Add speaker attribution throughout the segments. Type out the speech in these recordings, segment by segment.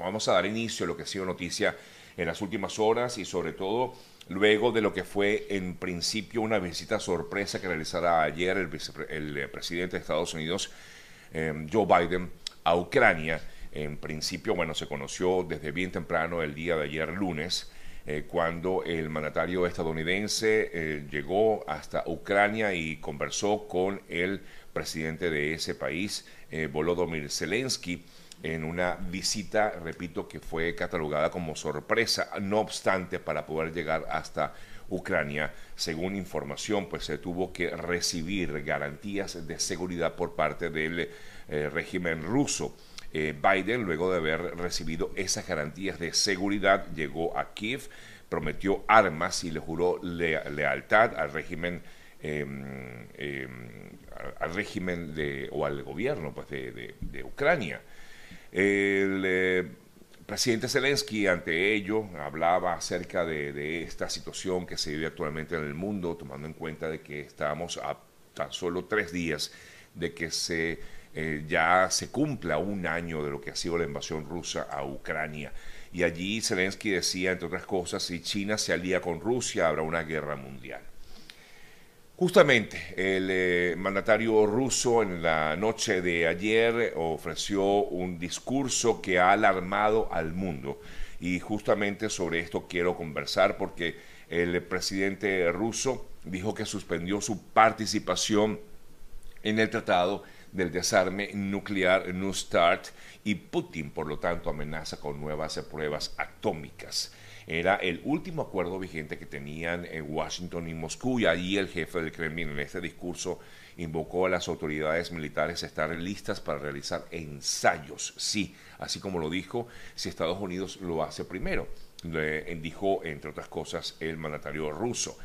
Speaker 1: vamos a dar inicio a lo que ha sido noticia en las últimas horas y sobre todo luego de lo que fue en principio una visita sorpresa que realizara ayer el, eh, presidente de Estados Unidos, eh, Joe Biden, a Ucrania. En principio, bueno, se conoció desde bien temprano el día de ayer lunes, eh, cuando el mandatario estadounidense llegó hasta Ucrania y conversó con el presidente de ese país, Volodymyr Zelensky en una visita, repito, que fue catalogada como sorpresa. No obstante, para poder llegar hasta Ucrania, según información, pues se tuvo que recibir garantías de seguridad por parte del eh, régimen ruso. Eh, Biden, luego de haber recibido esas garantías de seguridad, llegó a Kiev, prometió armas y le juró lealtad al régimen em, em, al régimen de, o al gobierno pues, de Ucrania. El eh, presidente Zelensky ante ello hablaba acerca de, esta situación que se vive actualmente en el mundo, tomando en cuenta de que estamos a tan solo tres días de que se eh, ya se cumpla un año de lo que ha sido la invasión rusa a Ucrania. Y allí Zelensky decía, entre otras cosas, si China se alía con Rusia, habrá una guerra mundial. Justamente, el eh, mandatario ruso en la noche de ayer ofreció un discurso que ha alarmado al mundo. Y justamente sobre esto quiero conversar porque el presidente ruso dijo que suspendió su participación en el tratado del desarme nuclear New START y Putin, por lo tanto, amenaza con nuevas pruebas atómicas. Era el último acuerdo vigente que tenían en Washington y Moscú y allí el jefe del Kremlin en este discurso invocó a las autoridades militares a estar listas para realizar ensayos. Sí, así como lo dijo, si Estados Unidos lo hace primero, dijo entre otras cosas el mandatario ruso.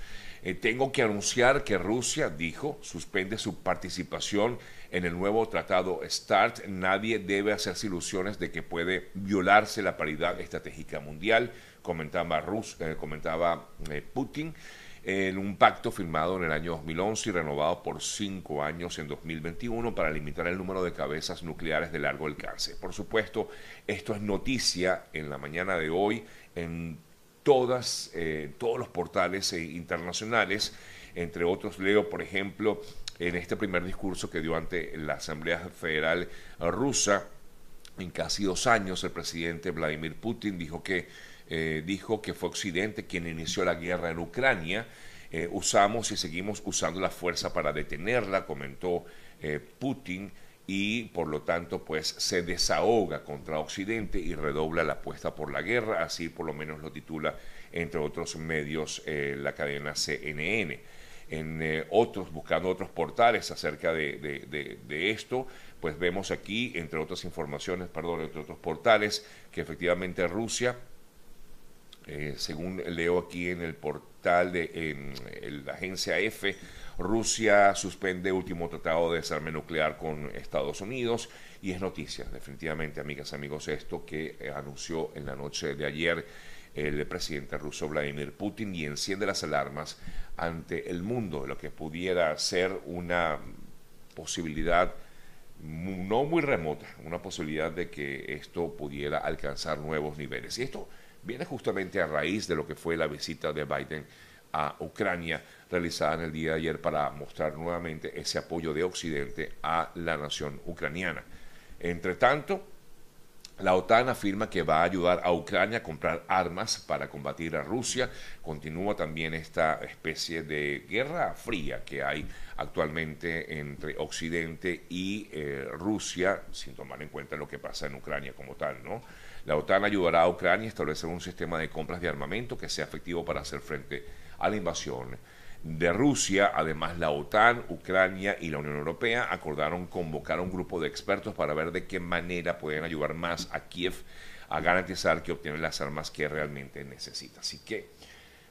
Speaker 1: Eh, tengo que anunciar que Rusia, dijo, suspende su participación en el nuevo tratado START. Nadie debe hacerse ilusiones de que puede violarse la paridad estratégica mundial comentaba, Rus, eh, comentaba eh, Putin, en un pacto firmado en el año 2011 y renovado por cinco años en 2021 para limitar el número de cabezas nucleares de largo alcance. Por supuesto, esto es noticia en la mañana de hoy en todas, eh, todos los portales internacionales, entre otros leo, por ejemplo, en este primer discurso que dio ante la Asamblea Federal rusa, en casi dos años, el presidente Vladimir Putin dijo que eh, dijo que fue Occidente quien inició la guerra en Ucrania. Eh, usamos y seguimos usando la fuerza para detenerla, comentó eh, Putin, y por lo tanto pues se desahoga contra Occidente y redobla la apuesta por la guerra, así por lo menos lo titula entre otros medios la cadena CNN. En otros, buscando otros portales acerca de, de esto, pues vemos aquí, entre otras informaciones, perdón, entre otros portales, que efectivamente Rusia eh, según leo aquí en el portal de la agencia F, Rusia suspende último tratado de desarme nuclear con Estados Unidos. Y es noticia, definitivamente, amigas, amigos, esto que eh, anunció en la noche de ayer el presidente ruso Vladimir Putin y enciende las alarmas ante el mundo de lo que pudiera ser una posibilidad no muy remota, una posibilidad de que esto pudiera alcanzar nuevos niveles. Y esto viene justamente a raíz de lo que fue la visita de Biden a Ucrania realizada en el día de ayer para mostrar nuevamente ese apoyo de Occidente a la nación ucraniana. Entre tanto, la OTAN afirma que va a ayudar a Ucrania a comprar armas para combatir a Rusia. Continúa también esta especie de guerra fría que hay actualmente entre Occidente y eh, Rusia, sin tomar en cuenta lo que pasa en Ucrania como tal, ¿no? La OTAN ayudará a Ucrania a establecer un sistema de compras de armamento que sea efectivo para hacer frente a la invasión de Rusia. Además, la OTAN, Ucrania y la Unión Europea acordaron convocar a un grupo de expertos para ver de qué manera pueden ayudar más a Kiev a garantizar que obtiene las armas que realmente necesita. Así que,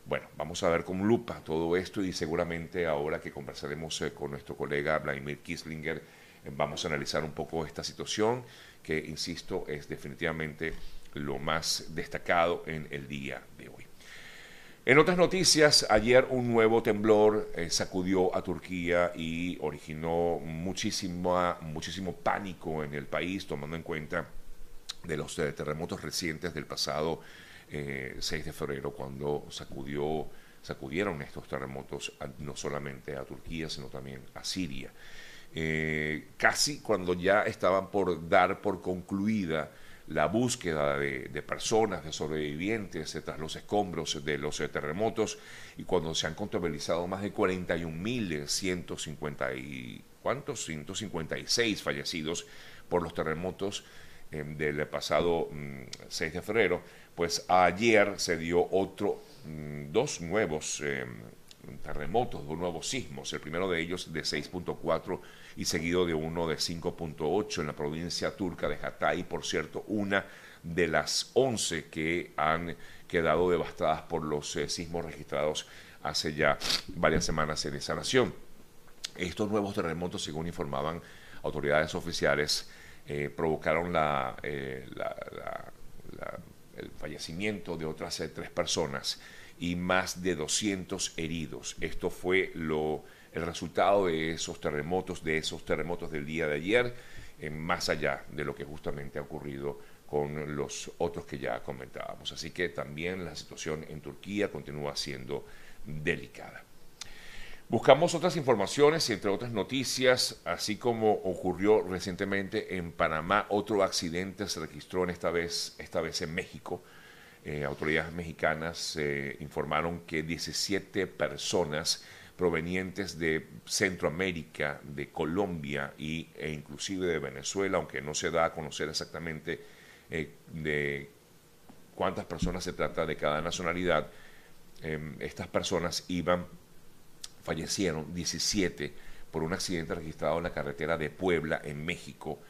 Speaker 1: bueno, vamos a ver con lupa todo esto y seguramente ahora que conversaremos eh, con nuestro colega Vladimir Kislinger, eh, vamos a analizar un poco esta situación que, insisto, es definitivamente lo más destacado en el día de hoy. En otras noticias, ayer un nuevo temblor eh, sacudió a Turquía y originó muchísimo, muchísimo pánico en el país, tomando en cuenta de los terremotos recientes del pasado 6 de febrero, cuando sacudió, sacudieron estos terremotos no solamente a Turquía, sino también a Siria. casi cuando ya estaban por dar por concluida la búsqueda de, personas, de sobrevivientes tras los escombros de los terremotos y cuando se han contabilizado más de 41.150 y ¿cuántos? 156 fallecidos por los terremotos em, del pasado 6 mm, de febrero, pues ayer se dio otro, mm, dos nuevos terremotos, dos nuevos sismos, el primero de ellos de 6.4 y seguido de uno de 5.8 en la provincia turca de Hatay, por cierto, una de las 11 que han quedado devastadas por los eh, sismos registrados hace ya varias semanas en esa nación. Estos nuevos terremotos, según informaban autoridades oficiales, eh, provocaron eh, el fallecimiento de otras tres personas y más de 200 heridos. Esto fue lo, el resultado de esos terremotos, de esos terremotos del día de ayer, eh, más allá de lo que justamente ha ocurrido con los otros que ya comentábamos. Así que también la situación en Turquía continúa siendo delicada. Buscamos otras informaciones y entre otras noticias, así como ocurrió recientemente en Panamá, otro accidente se registró en esta vez, esta vez en México. Eh, autoridades mexicanas eh, informaron que 17 personas provenientes de Centroamérica, de Colombia y, e inclusive de Venezuela, aunque no se da a conocer exactamente eh, de cuántas personas se trata de cada nacionalidad, estas personas iban, fallecieron 17 por un accidente registrado en la carretera de Puebla, en México,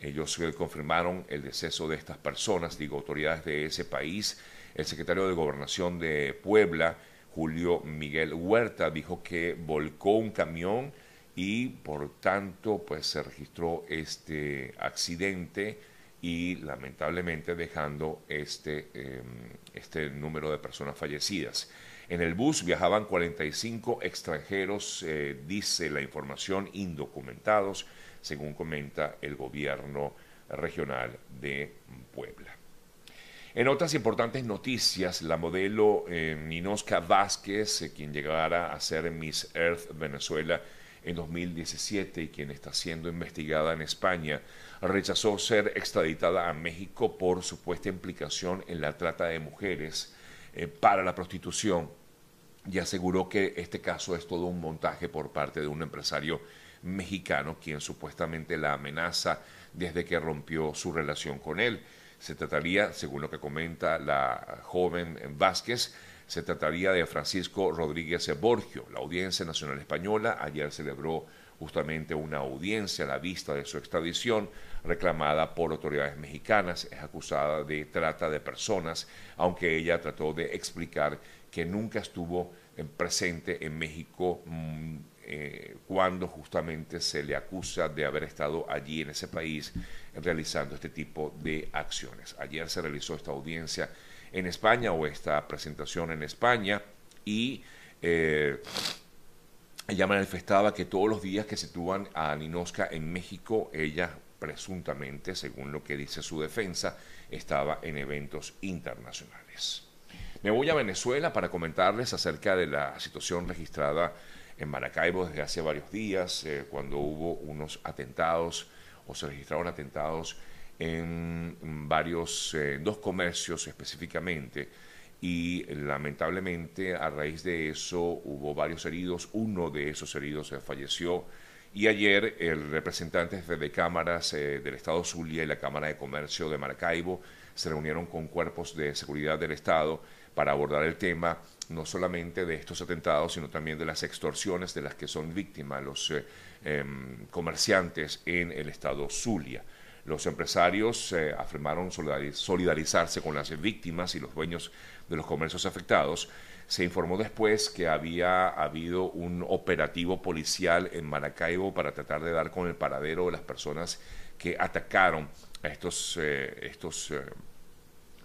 Speaker 1: ellos confirmaron el deceso de estas personas, digo, autoridades de ese país. El secretario de Gobernación de Puebla, Julio Miguel Huerta, dijo que volcó un camión y por tanto pues se registró este accidente y lamentablemente dejando este, em, este número de personas fallecidas. En el bus viajaban 45 extranjeros, eh, dice la información, indocumentados según comenta el gobierno regional de Puebla. En otras importantes noticias, la modelo eh, Vázquez, eh, quien llegara a ser Miss Earth Venezuela en 2017 y quien está siendo investigada en España, rechazó ser extraditada a México por supuesta implicación en la trata de mujeres eh, para la prostitución y aseguró que este caso es todo un montaje por parte de un empresario mexicano, quien supuestamente la amenaza desde que rompió su relación con él. Se trataría, según lo que comenta la joven Vázquez, se trataría de Francisco Rodríguez Borgio. La Audiencia Nacional Española ayer celebró justamente una audiencia a la vista de su extradición reclamada por autoridades mexicanas. Es acusada de trata de personas, aunque ella trató de explicar que nunca estuvo presente en México mm, eh, cuando justamente se le acusa de haber estado allí en ese país realizando este tipo de acciones. Ayer se realizó esta audiencia en España o esta presentación en España y eh, ella manifestaba que todos los días que se tuvan a Ninoska en México, ella presuntamente, según lo que dice su defensa, estaba en eventos internacionales. Me voy a Venezuela para comentarles acerca de la situación registrada en Maracaibo desde hace varios días, eh, cuando hubo unos atentados o se registraron atentados en varios, eh, dos comercios específicamente, y lamentablemente a raíz de eso hubo varios heridos, uno de esos heridos falleció, y ayer el representante de cámaras eh, del Estado Zulia y la Cámara de Comercio de Maracaibo se reunieron con cuerpos de seguridad del Estado para abordar el tema no solamente de estos atentados, sino también de las extorsiones de las que son víctimas los eh, em, comerciantes en el estado Zulia. Los empresarios eh, afirmaron solidarizarse con las víctimas y los dueños de los comercios afectados. Se informó después que había habido un operativo policial en Maracaibo para tratar de dar con el paradero de las personas que atacaron a estos, eh, estos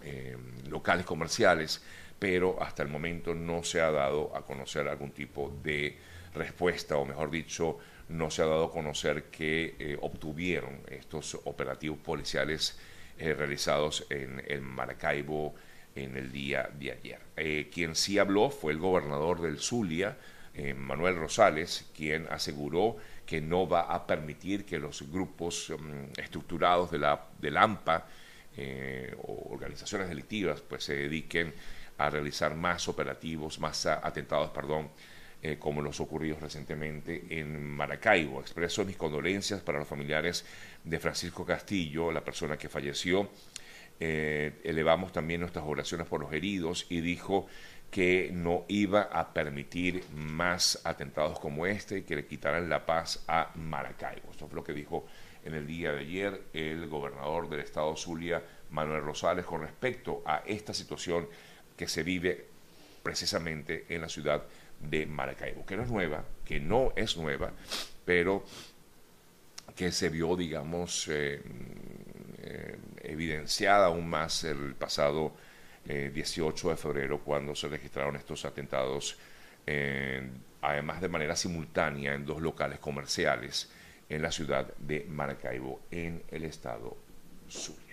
Speaker 1: em, locales comerciales pero hasta el momento no se ha dado a conocer algún tipo de respuesta, o mejor dicho, no se ha dado a conocer que eh, obtuvieron estos operativos policiales realizados en, el Maracaibo en el día de ayer. quien sí habló fue el gobernador del Zulia, Manuel Rosales, quien aseguró que no va a permitir que los grupos mm, estructurados de la, del AMPA o organizaciones delictivas pues se dediquen a realizar más operativos, más atentados, perdón, eh, como los ocurridos recientemente en Maracaibo. Expreso mis condolencias para los familiares de Francisco Castillo, la persona que falleció. Eh, elevamos también nuestras oraciones por los heridos y dijo que no iba a permitir más atentados como este y que le quitaran la paz a Maracaibo. Esto fue lo que dijo en el día de ayer el gobernador del estado Zulia, Manuel Rosales, con respecto a esta situación que se vive precisamente en la ciudad de Maracaibo, que no es nueva, que no es nueva, pero que se vio, digamos, eh, eh, evidenciada aún más el pasado 18 eh, de febrero cuando se registraron estos atentados, además de manera simultánea en dos locales comerciales en la ciudad de Maracaibo, en el estado sur.